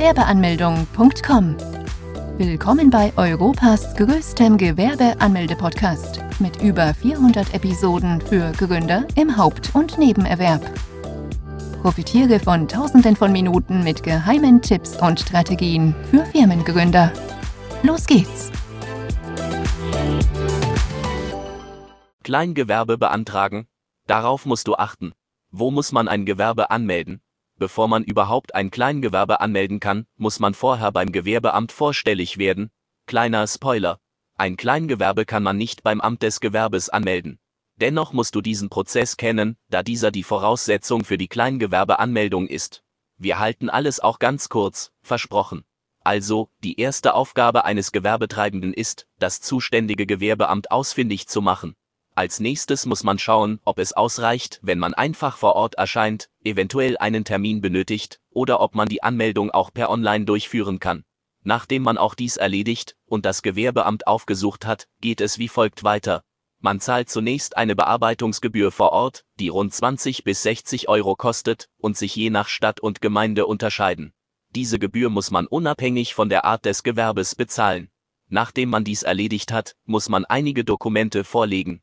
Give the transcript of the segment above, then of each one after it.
Gewerbeanmeldung.com. Willkommen bei Europas größtem Gewerbeanmelde-Podcast mit über 400 Episoden für Gründer im Haupt- und Nebenerwerb. Profitiere von Tausenden von Minuten mit geheimen Tipps und Strategien für Firmengründer. Los geht's! Kleingewerbe beantragen? Darauf musst du achten. Wo muss man ein Gewerbe anmelden? Bevor man überhaupt ein Kleingewerbe anmelden kann, muss man vorher beim Gewerbeamt vorstellig werden. Kleiner Spoiler. Ein Kleingewerbe kann man nicht beim Amt des Gewerbes anmelden. Dennoch musst du diesen Prozess kennen, da dieser die Voraussetzung für die Kleingewerbeanmeldung ist. Wir halten alles auch ganz kurz, versprochen. Also, die erste Aufgabe eines Gewerbetreibenden ist, das zuständige Gewerbeamt ausfindig zu machen. Als nächstes muss man schauen, ob es ausreicht, wenn man einfach vor Ort erscheint, eventuell einen Termin benötigt, oder ob man die Anmeldung auch per Online durchführen kann. Nachdem man auch dies erledigt und das Gewerbeamt aufgesucht hat, geht es wie folgt weiter. Man zahlt zunächst eine Bearbeitungsgebühr vor Ort, die rund 20 bis 60 Euro kostet und sich je nach Stadt und Gemeinde unterscheiden. Diese Gebühr muss man unabhängig von der Art des Gewerbes bezahlen. Nachdem man dies erledigt hat, muss man einige Dokumente vorlegen,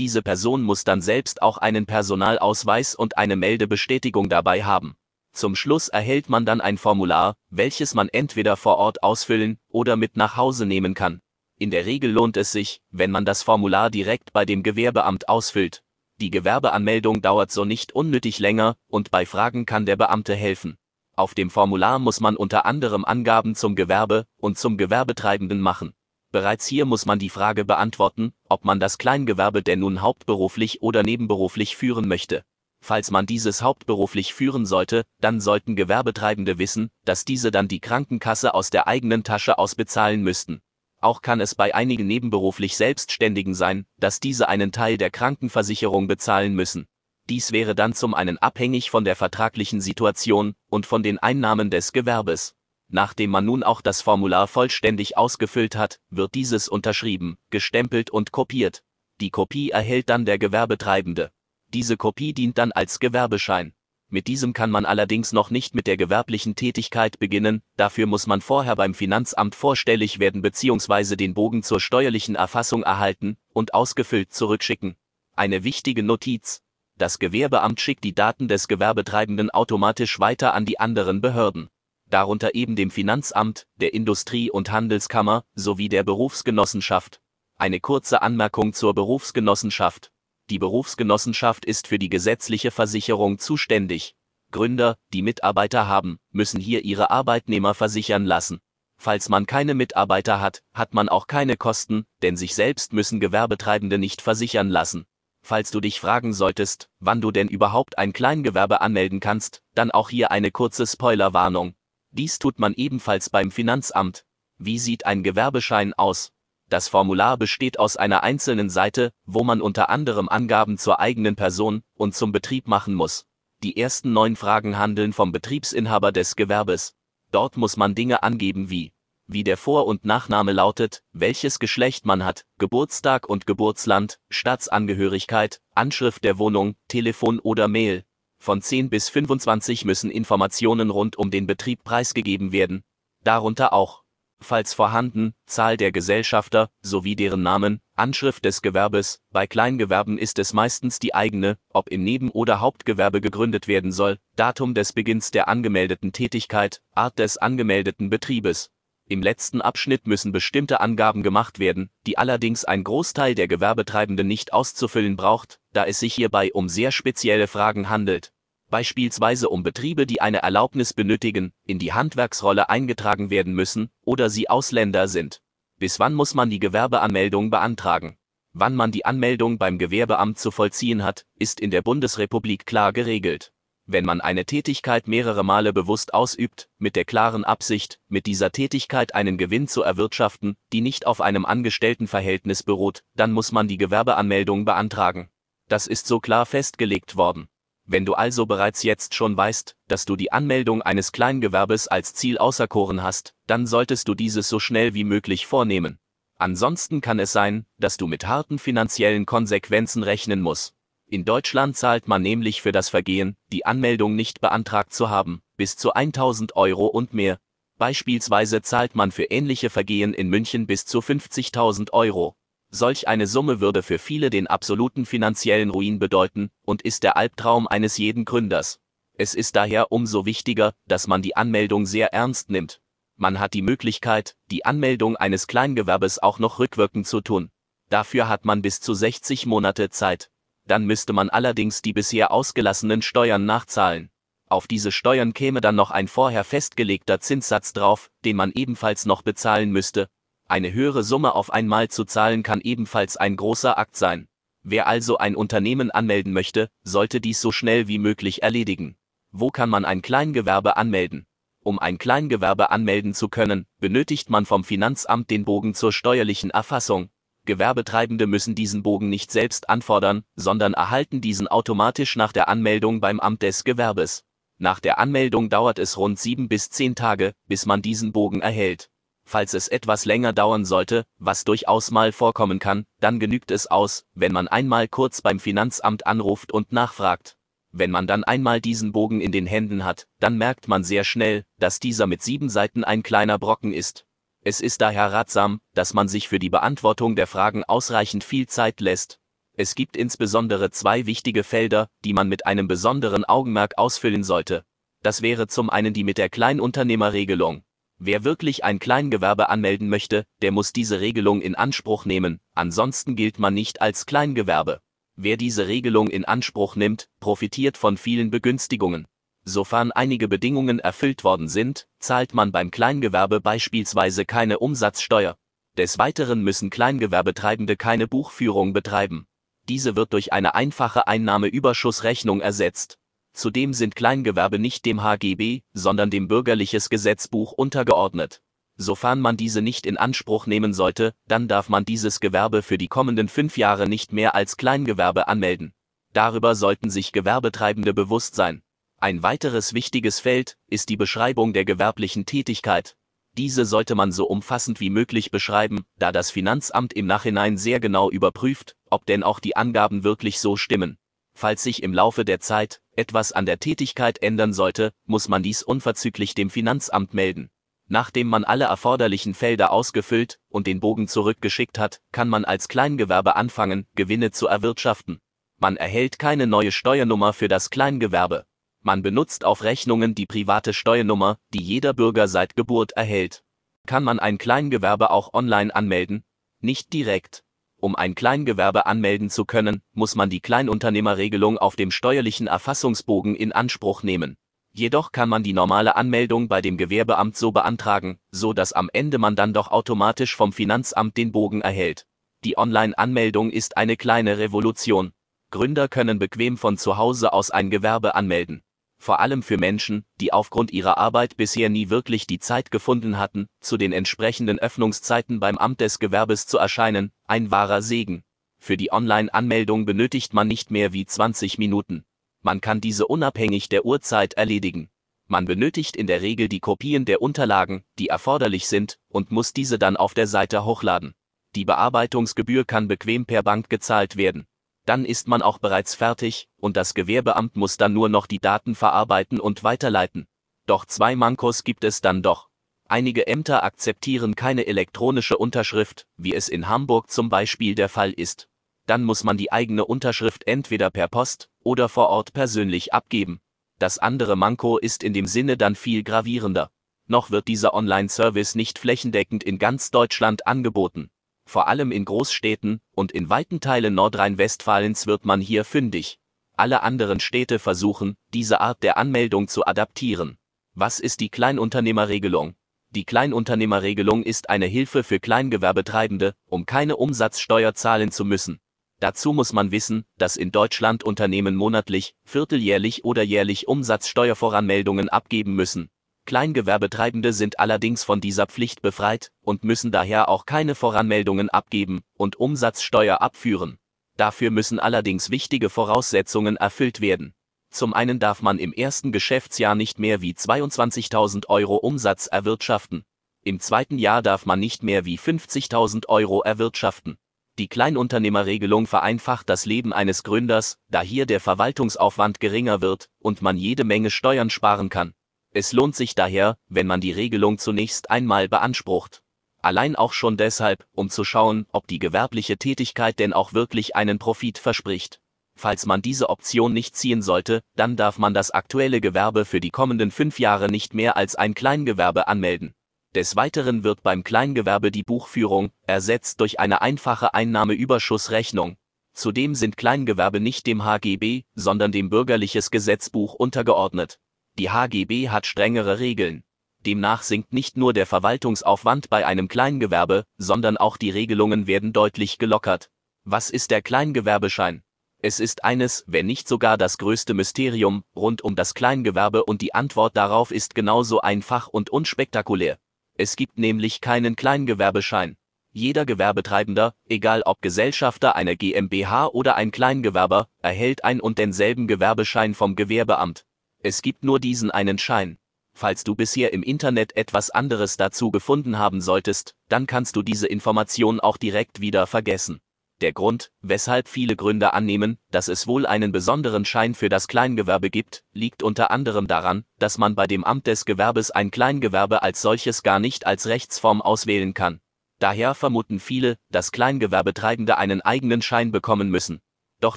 diese Person muss dann selbst auch einen Personalausweis und eine Meldebestätigung dabei haben. Zum Schluss erhält man dann ein Formular, welches man entweder vor Ort ausfüllen oder mit nach Hause nehmen kann. In der Regel lohnt es sich, wenn man das Formular direkt bei dem Gewerbeamt ausfüllt. Die Gewerbeanmeldung dauert so nicht unnötig länger und bei Fragen kann der Beamte helfen. Auf dem Formular muss man unter anderem Angaben zum Gewerbe und zum Gewerbetreibenden machen. Bereits hier muss man die Frage beantworten, ob man das Kleingewerbe denn nun hauptberuflich oder nebenberuflich führen möchte. Falls man dieses hauptberuflich führen sollte, dann sollten Gewerbetreibende wissen, dass diese dann die Krankenkasse aus der eigenen Tasche ausbezahlen müssten. Auch kann es bei einigen nebenberuflich Selbstständigen sein, dass diese einen Teil der Krankenversicherung bezahlen müssen. Dies wäre dann zum einen abhängig von der vertraglichen Situation und von den Einnahmen des Gewerbes. Nachdem man nun auch das Formular vollständig ausgefüllt hat, wird dieses unterschrieben, gestempelt und kopiert. Die Kopie erhält dann der Gewerbetreibende. Diese Kopie dient dann als Gewerbeschein. Mit diesem kann man allerdings noch nicht mit der gewerblichen Tätigkeit beginnen, dafür muss man vorher beim Finanzamt vorstellig werden bzw. den Bogen zur steuerlichen Erfassung erhalten und ausgefüllt zurückschicken. Eine wichtige Notiz. Das Gewerbeamt schickt die Daten des Gewerbetreibenden automatisch weiter an die anderen Behörden darunter eben dem Finanzamt, der Industrie- und Handelskammer sowie der Berufsgenossenschaft. Eine kurze Anmerkung zur Berufsgenossenschaft. Die Berufsgenossenschaft ist für die gesetzliche Versicherung zuständig. Gründer, die Mitarbeiter haben, müssen hier ihre Arbeitnehmer versichern lassen. Falls man keine Mitarbeiter hat, hat man auch keine Kosten, denn sich selbst müssen Gewerbetreibende nicht versichern lassen. Falls du dich fragen solltest, wann du denn überhaupt ein Kleingewerbe anmelden kannst, dann auch hier eine kurze Spoilerwarnung. Dies tut man ebenfalls beim Finanzamt. Wie sieht ein Gewerbeschein aus? Das Formular besteht aus einer einzelnen Seite, wo man unter anderem Angaben zur eigenen Person und zum Betrieb machen muss. Die ersten neun Fragen handeln vom Betriebsinhaber des Gewerbes. Dort muss man Dinge angeben wie, wie der Vor- und Nachname lautet, welches Geschlecht man hat, Geburtstag und Geburtsland, Staatsangehörigkeit, Anschrift der Wohnung, Telefon oder Mail, von 10 bis 25 müssen Informationen rund um den Betrieb preisgegeben werden, darunter auch, falls vorhanden, Zahl der Gesellschafter sowie deren Namen, Anschrift des Gewerbes, bei Kleingewerben ist es meistens die eigene, ob im Neben- oder Hauptgewerbe gegründet werden soll, Datum des Beginns der angemeldeten Tätigkeit, Art des angemeldeten Betriebes. Im letzten Abschnitt müssen bestimmte Angaben gemacht werden, die allerdings ein Großteil der Gewerbetreibenden nicht auszufüllen braucht, da es sich hierbei um sehr spezielle Fragen handelt. Beispielsweise um Betriebe, die eine Erlaubnis benötigen, in die Handwerksrolle eingetragen werden müssen oder sie Ausländer sind. Bis wann muss man die Gewerbeanmeldung beantragen? Wann man die Anmeldung beim Gewerbeamt zu vollziehen hat, ist in der Bundesrepublik klar geregelt. Wenn man eine Tätigkeit mehrere Male bewusst ausübt, mit der klaren Absicht, mit dieser Tätigkeit einen Gewinn zu erwirtschaften, die nicht auf einem Angestelltenverhältnis beruht, dann muss man die Gewerbeanmeldung beantragen. Das ist so klar festgelegt worden. Wenn du also bereits jetzt schon weißt, dass du die Anmeldung eines Kleingewerbes als Ziel auserkoren hast, dann solltest du dieses so schnell wie möglich vornehmen. Ansonsten kann es sein, dass du mit harten finanziellen Konsequenzen rechnen musst. In Deutschland zahlt man nämlich für das Vergehen, die Anmeldung nicht beantragt zu haben, bis zu 1000 Euro und mehr. Beispielsweise zahlt man für ähnliche Vergehen in München bis zu 50.000 Euro. Solch eine Summe würde für viele den absoluten finanziellen Ruin bedeuten und ist der Albtraum eines jeden Gründers. Es ist daher umso wichtiger, dass man die Anmeldung sehr ernst nimmt. Man hat die Möglichkeit, die Anmeldung eines Kleingewerbes auch noch rückwirkend zu tun. Dafür hat man bis zu 60 Monate Zeit dann müsste man allerdings die bisher ausgelassenen Steuern nachzahlen. Auf diese Steuern käme dann noch ein vorher festgelegter Zinssatz drauf, den man ebenfalls noch bezahlen müsste. Eine höhere Summe auf einmal zu zahlen kann ebenfalls ein großer Akt sein. Wer also ein Unternehmen anmelden möchte, sollte dies so schnell wie möglich erledigen. Wo kann man ein Kleingewerbe anmelden? Um ein Kleingewerbe anmelden zu können, benötigt man vom Finanzamt den Bogen zur steuerlichen Erfassung. Gewerbetreibende müssen diesen Bogen nicht selbst anfordern, sondern erhalten diesen automatisch nach der Anmeldung beim Amt des Gewerbes. Nach der Anmeldung dauert es rund sieben bis zehn Tage, bis man diesen Bogen erhält. Falls es etwas länger dauern sollte, was durchaus mal vorkommen kann, dann genügt es aus, wenn man einmal kurz beim Finanzamt anruft und nachfragt. Wenn man dann einmal diesen Bogen in den Händen hat, dann merkt man sehr schnell, dass dieser mit sieben Seiten ein kleiner Brocken ist. Es ist daher ratsam, dass man sich für die Beantwortung der Fragen ausreichend viel Zeit lässt. Es gibt insbesondere zwei wichtige Felder, die man mit einem besonderen Augenmerk ausfüllen sollte. Das wäre zum einen die mit der Kleinunternehmerregelung. Wer wirklich ein Kleingewerbe anmelden möchte, der muss diese Regelung in Anspruch nehmen, ansonsten gilt man nicht als Kleingewerbe. Wer diese Regelung in Anspruch nimmt, profitiert von vielen Begünstigungen. Sofern einige Bedingungen erfüllt worden sind, zahlt man beim Kleingewerbe beispielsweise keine Umsatzsteuer. Des Weiteren müssen Kleingewerbetreibende keine Buchführung betreiben. Diese wird durch eine einfache Einnahmeüberschussrechnung ersetzt. Zudem sind Kleingewerbe nicht dem HGB, sondern dem Bürgerliches Gesetzbuch untergeordnet. Sofern man diese nicht in Anspruch nehmen sollte, dann darf man dieses Gewerbe für die kommenden fünf Jahre nicht mehr als Kleingewerbe anmelden. Darüber sollten sich Gewerbetreibende bewusst sein. Ein weiteres wichtiges Feld ist die Beschreibung der gewerblichen Tätigkeit. Diese sollte man so umfassend wie möglich beschreiben, da das Finanzamt im Nachhinein sehr genau überprüft, ob denn auch die Angaben wirklich so stimmen. Falls sich im Laufe der Zeit etwas an der Tätigkeit ändern sollte, muss man dies unverzüglich dem Finanzamt melden. Nachdem man alle erforderlichen Felder ausgefüllt und den Bogen zurückgeschickt hat, kann man als Kleingewerbe anfangen, Gewinne zu erwirtschaften. Man erhält keine neue Steuernummer für das Kleingewerbe. Man benutzt auf Rechnungen die private Steuernummer, die jeder Bürger seit Geburt erhält. Kann man ein Kleingewerbe auch online anmelden? Nicht direkt. Um ein Kleingewerbe anmelden zu können, muss man die Kleinunternehmerregelung auf dem steuerlichen Erfassungsbogen in Anspruch nehmen. Jedoch kann man die normale Anmeldung bei dem Gewerbeamt so beantragen, so dass am Ende man dann doch automatisch vom Finanzamt den Bogen erhält. Die Online-Anmeldung ist eine kleine Revolution. Gründer können bequem von zu Hause aus ein Gewerbe anmelden vor allem für Menschen, die aufgrund ihrer Arbeit bisher nie wirklich die Zeit gefunden hatten, zu den entsprechenden Öffnungszeiten beim Amt des Gewerbes zu erscheinen, ein wahrer Segen. Für die Online-Anmeldung benötigt man nicht mehr wie 20 Minuten. Man kann diese unabhängig der Uhrzeit erledigen. Man benötigt in der Regel die Kopien der Unterlagen, die erforderlich sind, und muss diese dann auf der Seite hochladen. Die Bearbeitungsgebühr kann bequem per Bank gezahlt werden dann ist man auch bereits fertig, und das Gewerbeamt muss dann nur noch die Daten verarbeiten und weiterleiten. Doch zwei Mankos gibt es dann doch. Einige Ämter akzeptieren keine elektronische Unterschrift, wie es in Hamburg zum Beispiel der Fall ist. Dann muss man die eigene Unterschrift entweder per Post oder vor Ort persönlich abgeben. Das andere Manko ist in dem Sinne dann viel gravierender. Noch wird dieser Online-Service nicht flächendeckend in ganz Deutschland angeboten vor allem in Großstädten und in weiten Teilen Nordrhein-Westfalens wird man hier fündig. Alle anderen Städte versuchen, diese Art der Anmeldung zu adaptieren. Was ist die Kleinunternehmerregelung? Die Kleinunternehmerregelung ist eine Hilfe für Kleingewerbetreibende, um keine Umsatzsteuer zahlen zu müssen. Dazu muss man wissen, dass in Deutschland Unternehmen monatlich, vierteljährlich oder jährlich Umsatzsteuervoranmeldungen abgeben müssen. Kleingewerbetreibende sind allerdings von dieser Pflicht befreit und müssen daher auch keine Voranmeldungen abgeben und Umsatzsteuer abführen. Dafür müssen allerdings wichtige Voraussetzungen erfüllt werden. Zum einen darf man im ersten Geschäftsjahr nicht mehr wie 22.000 Euro Umsatz erwirtschaften. Im zweiten Jahr darf man nicht mehr wie 50.000 Euro erwirtschaften. Die Kleinunternehmerregelung vereinfacht das Leben eines Gründers, da hier der Verwaltungsaufwand geringer wird und man jede Menge Steuern sparen kann. Es lohnt sich daher, wenn man die Regelung zunächst einmal beansprucht. Allein auch schon deshalb, um zu schauen, ob die gewerbliche Tätigkeit denn auch wirklich einen Profit verspricht. Falls man diese Option nicht ziehen sollte, dann darf man das aktuelle Gewerbe für die kommenden fünf Jahre nicht mehr als ein Kleingewerbe anmelden. Des Weiteren wird beim Kleingewerbe die Buchführung ersetzt durch eine einfache Einnahmeüberschussrechnung. Zudem sind Kleingewerbe nicht dem HGB, sondern dem Bürgerliches Gesetzbuch untergeordnet. Die HGB hat strengere Regeln. Demnach sinkt nicht nur der Verwaltungsaufwand bei einem Kleingewerbe, sondern auch die Regelungen werden deutlich gelockert. Was ist der Kleingewerbeschein? Es ist eines, wenn nicht sogar das größte Mysterium rund um das Kleingewerbe und die Antwort darauf ist genauso einfach und unspektakulär. Es gibt nämlich keinen Kleingewerbeschein. Jeder Gewerbetreibender, egal ob Gesellschafter einer GmbH oder ein Kleingewerber, erhält ein und denselben Gewerbeschein vom Gewerbeamt. Es gibt nur diesen einen Schein. Falls du bisher im Internet etwas anderes dazu gefunden haben solltest, dann kannst du diese Information auch direkt wieder vergessen. Der Grund, weshalb viele Gründer annehmen, dass es wohl einen besonderen Schein für das Kleingewerbe gibt, liegt unter anderem daran, dass man bei dem Amt des Gewerbes ein Kleingewerbe als solches gar nicht als Rechtsform auswählen kann. Daher vermuten viele, dass Kleingewerbetreibende einen eigenen Schein bekommen müssen. Doch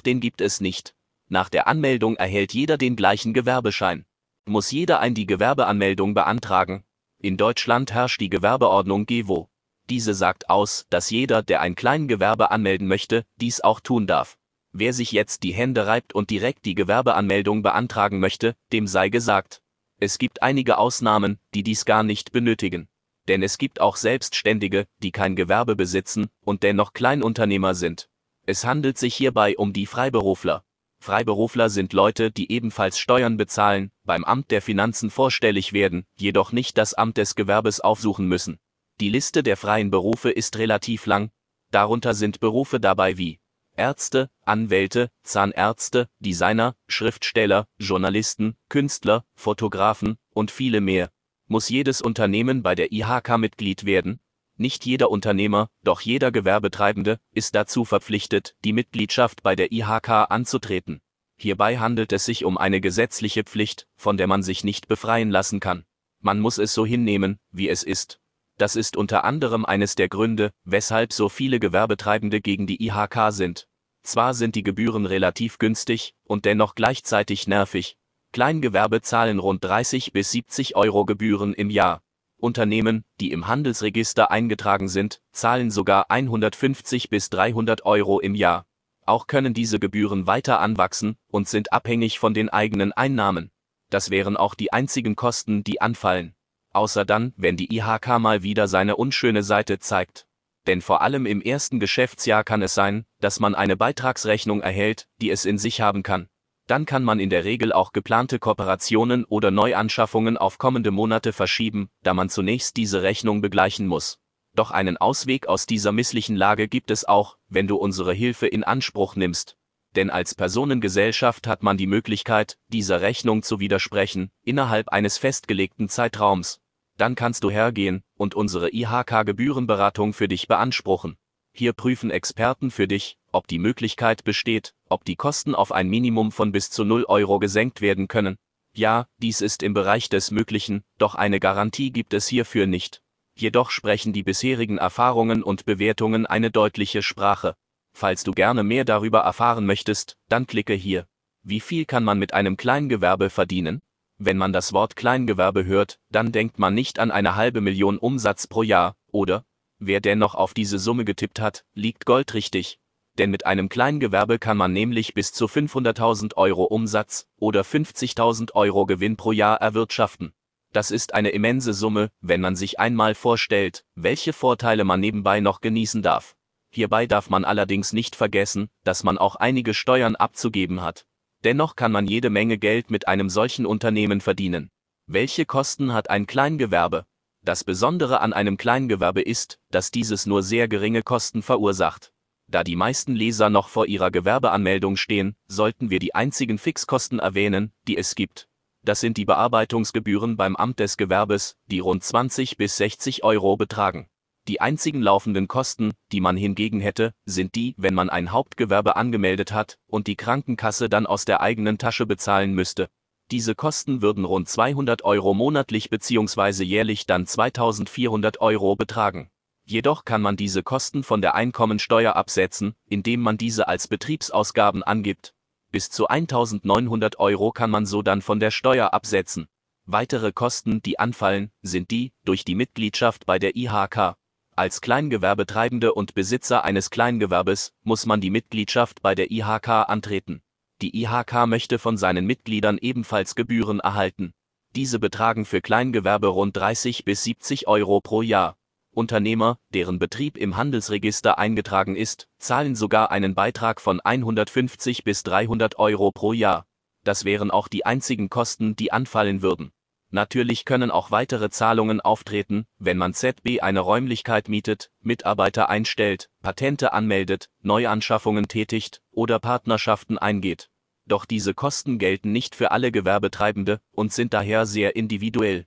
den gibt es nicht. Nach der Anmeldung erhält jeder den gleichen Gewerbeschein. Muss jeder ein die Gewerbeanmeldung beantragen? In Deutschland herrscht die Gewerbeordnung GEWO. Diese sagt aus, dass jeder, der ein Kleingewerbe anmelden möchte, dies auch tun darf. Wer sich jetzt die Hände reibt und direkt die Gewerbeanmeldung beantragen möchte, dem sei gesagt. Es gibt einige Ausnahmen, die dies gar nicht benötigen. Denn es gibt auch Selbstständige, die kein Gewerbe besitzen und dennoch Kleinunternehmer sind. Es handelt sich hierbei um die Freiberufler. Freiberufler sind Leute, die ebenfalls Steuern bezahlen, beim Amt der Finanzen vorstellig werden, jedoch nicht das Amt des Gewerbes aufsuchen müssen. Die Liste der freien Berufe ist relativ lang, darunter sind Berufe dabei wie Ärzte, Anwälte, Zahnärzte, Designer, Schriftsteller, Journalisten, Künstler, Fotografen und viele mehr. Muss jedes Unternehmen bei der IHK Mitglied werden? Nicht jeder Unternehmer, doch jeder Gewerbetreibende ist dazu verpflichtet, die Mitgliedschaft bei der IHK anzutreten. Hierbei handelt es sich um eine gesetzliche Pflicht, von der man sich nicht befreien lassen kann. Man muss es so hinnehmen, wie es ist. Das ist unter anderem eines der Gründe, weshalb so viele Gewerbetreibende gegen die IHK sind. Zwar sind die Gebühren relativ günstig und dennoch gleichzeitig nervig. Kleingewerbe zahlen rund 30 bis 70 Euro Gebühren im Jahr. Unternehmen, die im Handelsregister eingetragen sind, zahlen sogar 150 bis 300 Euro im Jahr. Auch können diese Gebühren weiter anwachsen und sind abhängig von den eigenen Einnahmen. Das wären auch die einzigen Kosten, die anfallen außer dann, wenn die IHK mal wieder seine unschöne Seite zeigt. Denn vor allem im ersten Geschäftsjahr kann es sein, dass man eine Beitragsrechnung erhält, die es in sich haben kann. Dann kann man in der Regel auch geplante Kooperationen oder Neuanschaffungen auf kommende Monate verschieben, da man zunächst diese Rechnung begleichen muss. Doch einen Ausweg aus dieser misslichen Lage gibt es auch, wenn du unsere Hilfe in Anspruch nimmst. Denn als Personengesellschaft hat man die Möglichkeit, dieser Rechnung zu widersprechen, innerhalb eines festgelegten Zeitraums dann kannst du hergehen und unsere IHK-Gebührenberatung für dich beanspruchen. Hier prüfen Experten für dich, ob die Möglichkeit besteht, ob die Kosten auf ein Minimum von bis zu 0 Euro gesenkt werden können. Ja, dies ist im Bereich des Möglichen, doch eine Garantie gibt es hierfür nicht. Jedoch sprechen die bisherigen Erfahrungen und Bewertungen eine deutliche Sprache. Falls du gerne mehr darüber erfahren möchtest, dann klicke hier. Wie viel kann man mit einem Kleingewerbe verdienen? Wenn man das Wort Kleingewerbe hört, dann denkt man nicht an eine halbe Million Umsatz pro Jahr, oder? Wer dennoch auf diese Summe getippt hat, liegt goldrichtig. Denn mit einem Kleingewerbe kann man nämlich bis zu 500.000 Euro Umsatz oder 50.000 Euro Gewinn pro Jahr erwirtschaften. Das ist eine immense Summe, wenn man sich einmal vorstellt, welche Vorteile man nebenbei noch genießen darf. Hierbei darf man allerdings nicht vergessen, dass man auch einige Steuern abzugeben hat. Dennoch kann man jede Menge Geld mit einem solchen Unternehmen verdienen. Welche Kosten hat ein Kleingewerbe? Das Besondere an einem Kleingewerbe ist, dass dieses nur sehr geringe Kosten verursacht. Da die meisten Leser noch vor ihrer Gewerbeanmeldung stehen, sollten wir die einzigen Fixkosten erwähnen, die es gibt. Das sind die Bearbeitungsgebühren beim Amt des Gewerbes, die rund 20 bis 60 Euro betragen. Die einzigen laufenden Kosten, die man hingegen hätte, sind die, wenn man ein Hauptgewerbe angemeldet hat und die Krankenkasse dann aus der eigenen Tasche bezahlen müsste. Diese Kosten würden rund 200 Euro monatlich bzw. jährlich dann 2400 Euro betragen. Jedoch kann man diese Kosten von der Einkommensteuer absetzen, indem man diese als Betriebsausgaben angibt. Bis zu 1900 Euro kann man so dann von der Steuer absetzen. Weitere Kosten, die anfallen, sind die durch die Mitgliedschaft bei der IHK. Als Kleingewerbetreibende und Besitzer eines Kleingewerbes muss man die Mitgliedschaft bei der IHK antreten. Die IHK möchte von seinen Mitgliedern ebenfalls Gebühren erhalten. Diese betragen für Kleingewerbe rund 30 bis 70 Euro pro Jahr. Unternehmer, deren Betrieb im Handelsregister eingetragen ist, zahlen sogar einen Beitrag von 150 bis 300 Euro pro Jahr. Das wären auch die einzigen Kosten, die anfallen würden. Natürlich können auch weitere Zahlungen auftreten, wenn man ZB eine Räumlichkeit mietet, Mitarbeiter einstellt, Patente anmeldet, Neuanschaffungen tätigt oder Partnerschaften eingeht. Doch diese Kosten gelten nicht für alle Gewerbetreibende und sind daher sehr individuell.